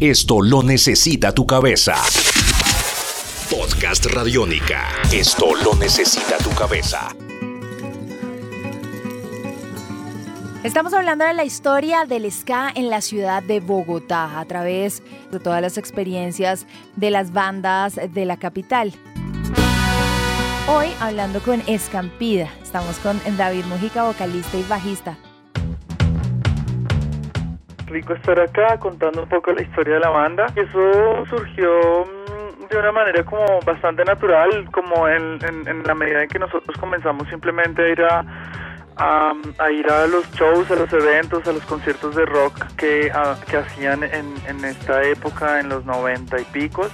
Esto lo necesita tu cabeza. Podcast Radiónica. Esto lo necesita tu cabeza. Estamos hablando de la historia del ska en la ciudad de Bogotá a través de todas las experiencias de las bandas de la capital. Hoy hablando con Escampida. Estamos con David Mujica, vocalista y bajista. Rico estar acá contando un poco la historia de la banda. Eso surgió mm, de una manera como bastante natural, como en, la medida en que nosotros comenzamos simplemente a ir a, a, ir a los shows, a los eventos, a los conciertos de rock que, que hacían en, esta época, en los noventa y picos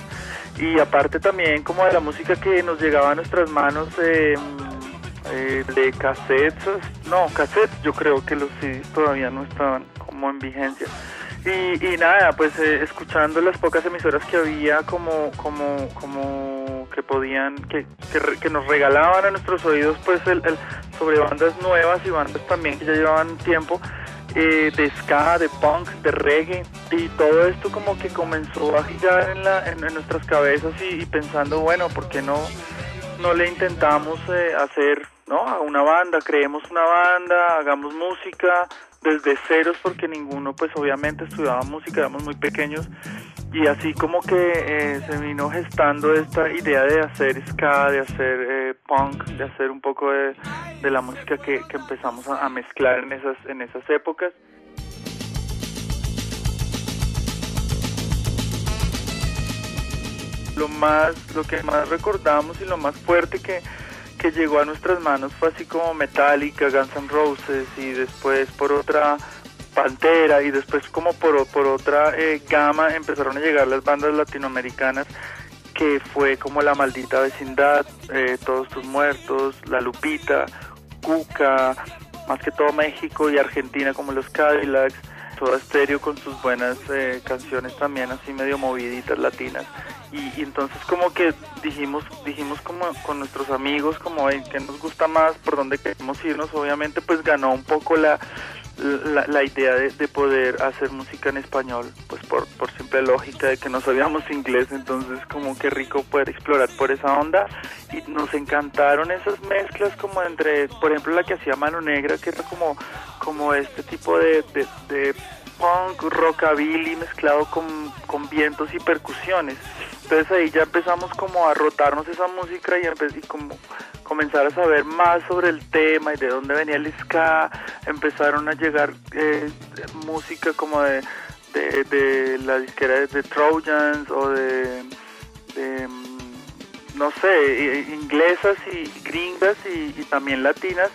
y aparte también como de la música que nos llegaba a nuestras manos eh, eh, de cassettes, no, cassettes yo creo que los CDs todavía no estaban como en vigencia. Y, nada, pues eh, escuchando las pocas emisoras que había como, como, como que podían, que, que, nos regalaban a nuestros oídos pues el, el, sobre bandas nuevas y bandas también que ya llevaban tiempo, eh, de ska, de punk, de reggae y todo esto como que comenzó a girar en, la, en, nuestras cabezas y, pensando, bueno, ¿por qué no, no le intentamos eh, hacer ¿no? a una banda? Creemos una banda, hagamos música desde ceros porque ninguno pues obviamente estudiaba música, éramos muy pequeños y así como que eh, se vino gestando esta idea de hacer ska, de hacer eh, punk, de hacer un poco de, la música que, empezamos a, mezclar en esas, en esas épocas. Lo más, lo que más recordamos y lo más fuerte que, que llegó a nuestras manos fue así como Metallica, Guns N' Roses y después por otra Pantera y después como por, por otra eh, gama empezaron a llegar las bandas latinoamericanas que fue como La Maldita Vecindad, eh, Todos tus Muertos, La Lupita, Cuca, más que todo México y Argentina como los Cadillacs, todo estéreo con sus buenas eh, canciones también así medio moviditas latinas. Y, entonces como que dijimos dijimos como con nuestros amigos como que nos gusta más por dónde queremos irnos obviamente pues ganó un poco la la, idea de, poder hacer música en español, pues por, por simple lógica de que no sabíamos inglés, entonces como que rico poder explorar por esa onda nos encantaron esas mezclas como entre, por ejemplo la que hacía Mano Negra, que era como, como este tipo de, de, punk, rockabilly mezclado con, con vientos y percusiones. Entonces ahí ya empezamos como a rotarnos esa música y, y como comenzar a saber más sobre el tema y de dónde venía el ska, empezaron a llegar eh, música como de, de, la disquera de, Trojans o de, no sé, inglesas y gringas y, también latinas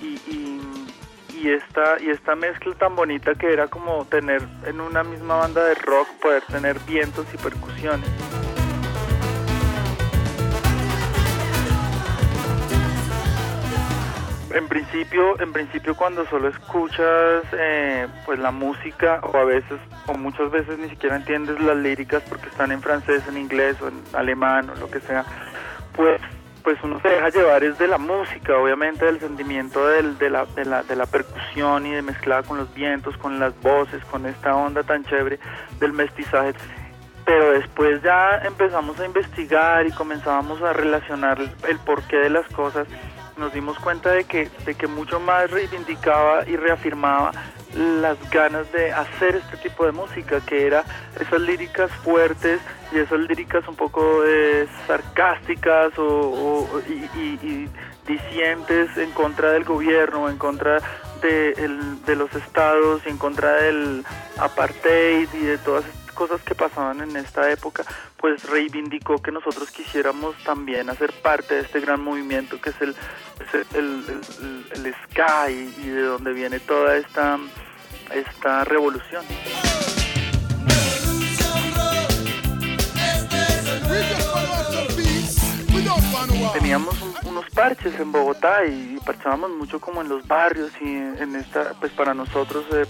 y, y, y, esta, y esta mezcla tan bonita que era como tener en una misma banda de rock, poder tener vientos y percusiones. En principio, en principio cuando solo escuchas eh, pues la música o a veces o muchas veces ni siquiera entiendes las líricas porque están en francés, en inglés o en alemán o lo que sea, pues pues uno se deja llevar es de la música, obviamente del sentimiento del, de, la, de, la, de la percusión y de mezclada con los vientos, con las voces, con esta onda tan chévere del mestizaje. Pero después ya empezamos a investigar y comenzábamos a relacionar el porqué de las cosas nos dimos cuenta de que, de que mucho más reivindicaba y reafirmaba las ganas de hacer este tipo de música, que era esas líricas fuertes y esas líricas un poco eh, sarcásticas o, y, y, dicientes en contra del gobierno, en contra de, de los estados, y en contra del apartheid y de todas estas cosas que pasaban en esta época, pues reivindicó que nosotros quisiéramos también hacer parte de este gran movimiento que es el, el, el, Sky y de donde viene toda esta, esta revolución. Teníamos unos parches en Bogotá y parchábamos mucho como en los barrios y en esta, pues para nosotros eh,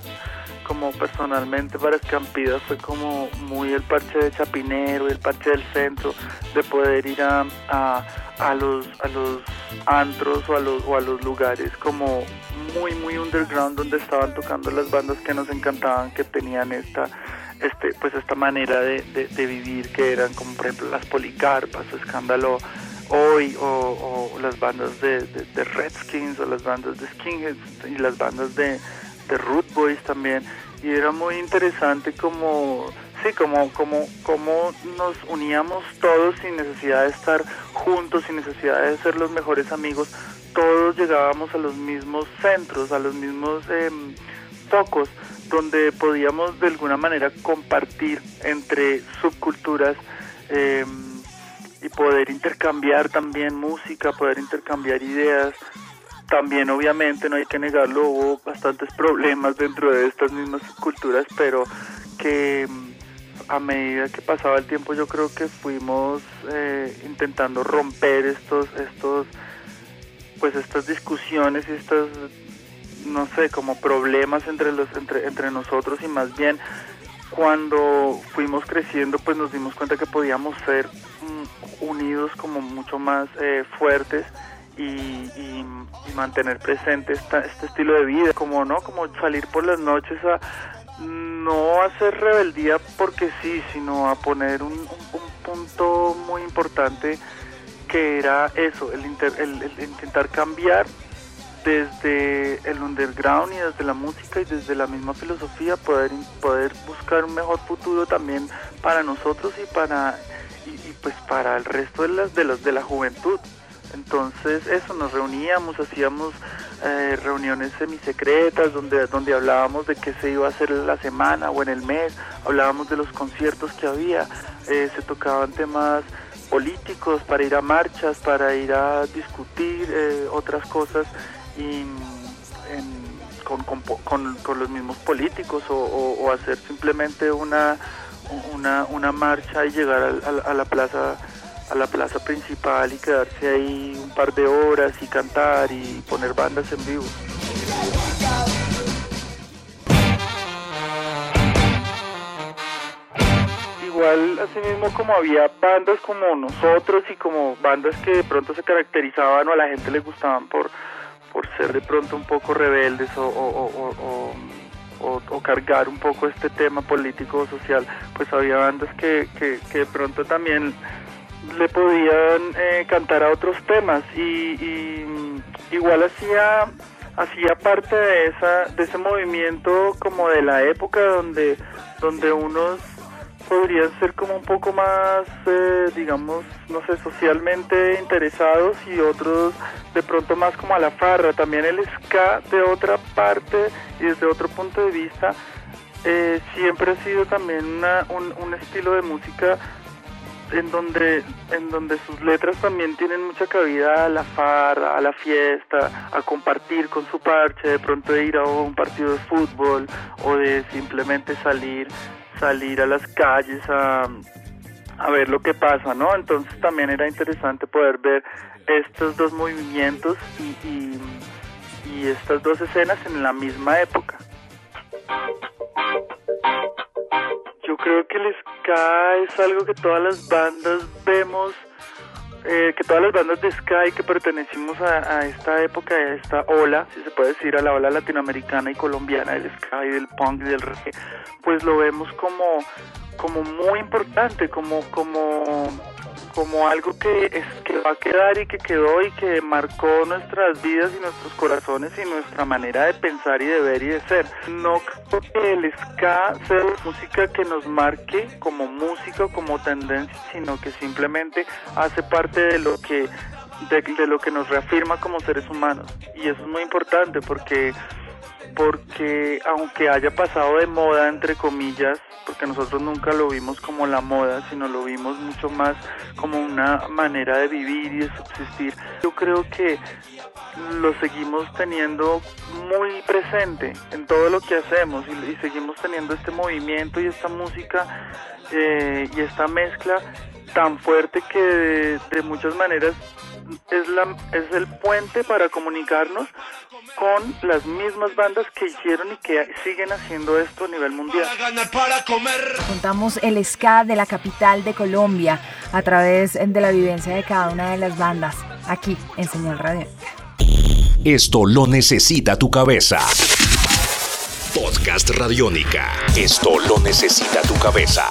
como personalmente para Escampidas fue como muy el parche de Chapinero el parche del centro, de poder ir a, a, los, a los antros o a los, o a los lugares como muy, muy underground donde estaban tocando las bandas que nos encantaban, que tenían esta este, pues esta manera de, vivir que eran como por ejemplo las Policarpas o Escándalo Hoy o, las bandas de, Redskins o las bandas de Skinheads y las bandas de, de Root Boys también y era muy interesante como sí como como como nos uníamos todos sin necesidad de estar juntos sin necesidad de ser los mejores amigos todos llegábamos a los mismos centros a los mismos eh, focos donde podíamos de alguna manera compartir entre subculturas em, y poder intercambiar también música, poder intercambiar ideas. También obviamente, no hay que negarlo, hubo bastantes problemas dentro de estas mismas subculturas, pero que em, a medida que pasaba el tiempo yo creo que fuimos eh, intentando romper estos, estos, pues estas discusiones y estas no sé, como problemas entre, los, entre, entre nosotros y más bien cuando fuimos creciendo pues nos dimos cuenta que podíamos ser mm, unidos como mucho más eh, fuertes y, mantener presente esta, este estilo de vida, como no, como salir por las noches a no hacer rebeldía porque sí, sino a poner un, punto muy importante que era eso, el, el intentar cambiar desde el underground y desde la música y desde la misma filosofía poder poder buscar un mejor futuro también para nosotros y para y, pues para el resto de las de los de la juventud entonces eso nos reuníamos hacíamos eh, reuniones semisecretas donde donde hablábamos de qué se iba a hacer la semana o en el mes hablábamos de los conciertos que había eh, se tocaban temas políticos para ir a marchas para ir a discutir eh, otras cosas y con, con, con, los mismos políticos o, hacer simplemente una, una, una marcha y llegar a, la plaza a la plaza principal y quedarse ahí un par de horas y cantar y poner bandas en vivo. Igual, así mismo como había bandas como nosotros y como bandas que de pronto se caracterizaban o a la gente le gustaban por por ser de pronto un poco rebeldes o, cargar un poco este tema político o social, pues había bandas que, de pronto también le podían eh, cantar a otros temas y, igual hacía hacía parte de esa de ese movimiento como de la época donde donde unos podrían ser como un poco más, eh, digamos, no sé, socialmente interesados y otros de pronto más como a la farra. También el ska de otra parte y desde otro punto de vista eh, siempre ha sido también un, un estilo de música en donde en donde sus letras también tienen mucha cabida a la farra, a la fiesta, a compartir con su parche, de pronto ir a un partido de fútbol o de simplemente salir salir a las calles a, a ver lo que pasa, ¿no? Entonces también era interesante poder ver estos dos movimientos y, y, estas dos escenas en la misma época. Yo creo que el ska es algo que todas las bandas vemos eh, que todas las bandas de Sky que pertenecimos a, esta época, a esta ola, si se puede decir, a la ola latinoamericana y colombiana del Sky, del punk y del reggae, pues lo vemos como, como muy importante, como, como como algo que, es, que va a quedar y que quedó y que marcó nuestras vidas y nuestros corazones y nuestra manera de pensar y de ver y de ser. No creo que el ska sea música que nos marque como música como tendencia, sino que simplemente hace parte de lo que de, de lo que nos reafirma como seres humanos. Y eso es muy importante porque porque aunque haya pasado de moda, entre comillas, porque nosotros nunca lo vimos como la moda, sino lo vimos mucho más como una manera de vivir y de subsistir, yo creo que lo seguimos teniendo muy presente en todo lo que hacemos y, seguimos teniendo este movimiento y esta música eh, y esta mezcla tan fuerte que de muchas maneras es, la, es el puente para comunicarnos con las mismas bandas que hicieron y que siguen haciendo esto a nivel mundial. Contamos el ska de la capital de Colombia a través de la vivencia de cada una de las bandas aquí en Señal Radio. Esto lo necesita tu cabeza. Podcast Radiónica. Esto lo necesita tu cabeza.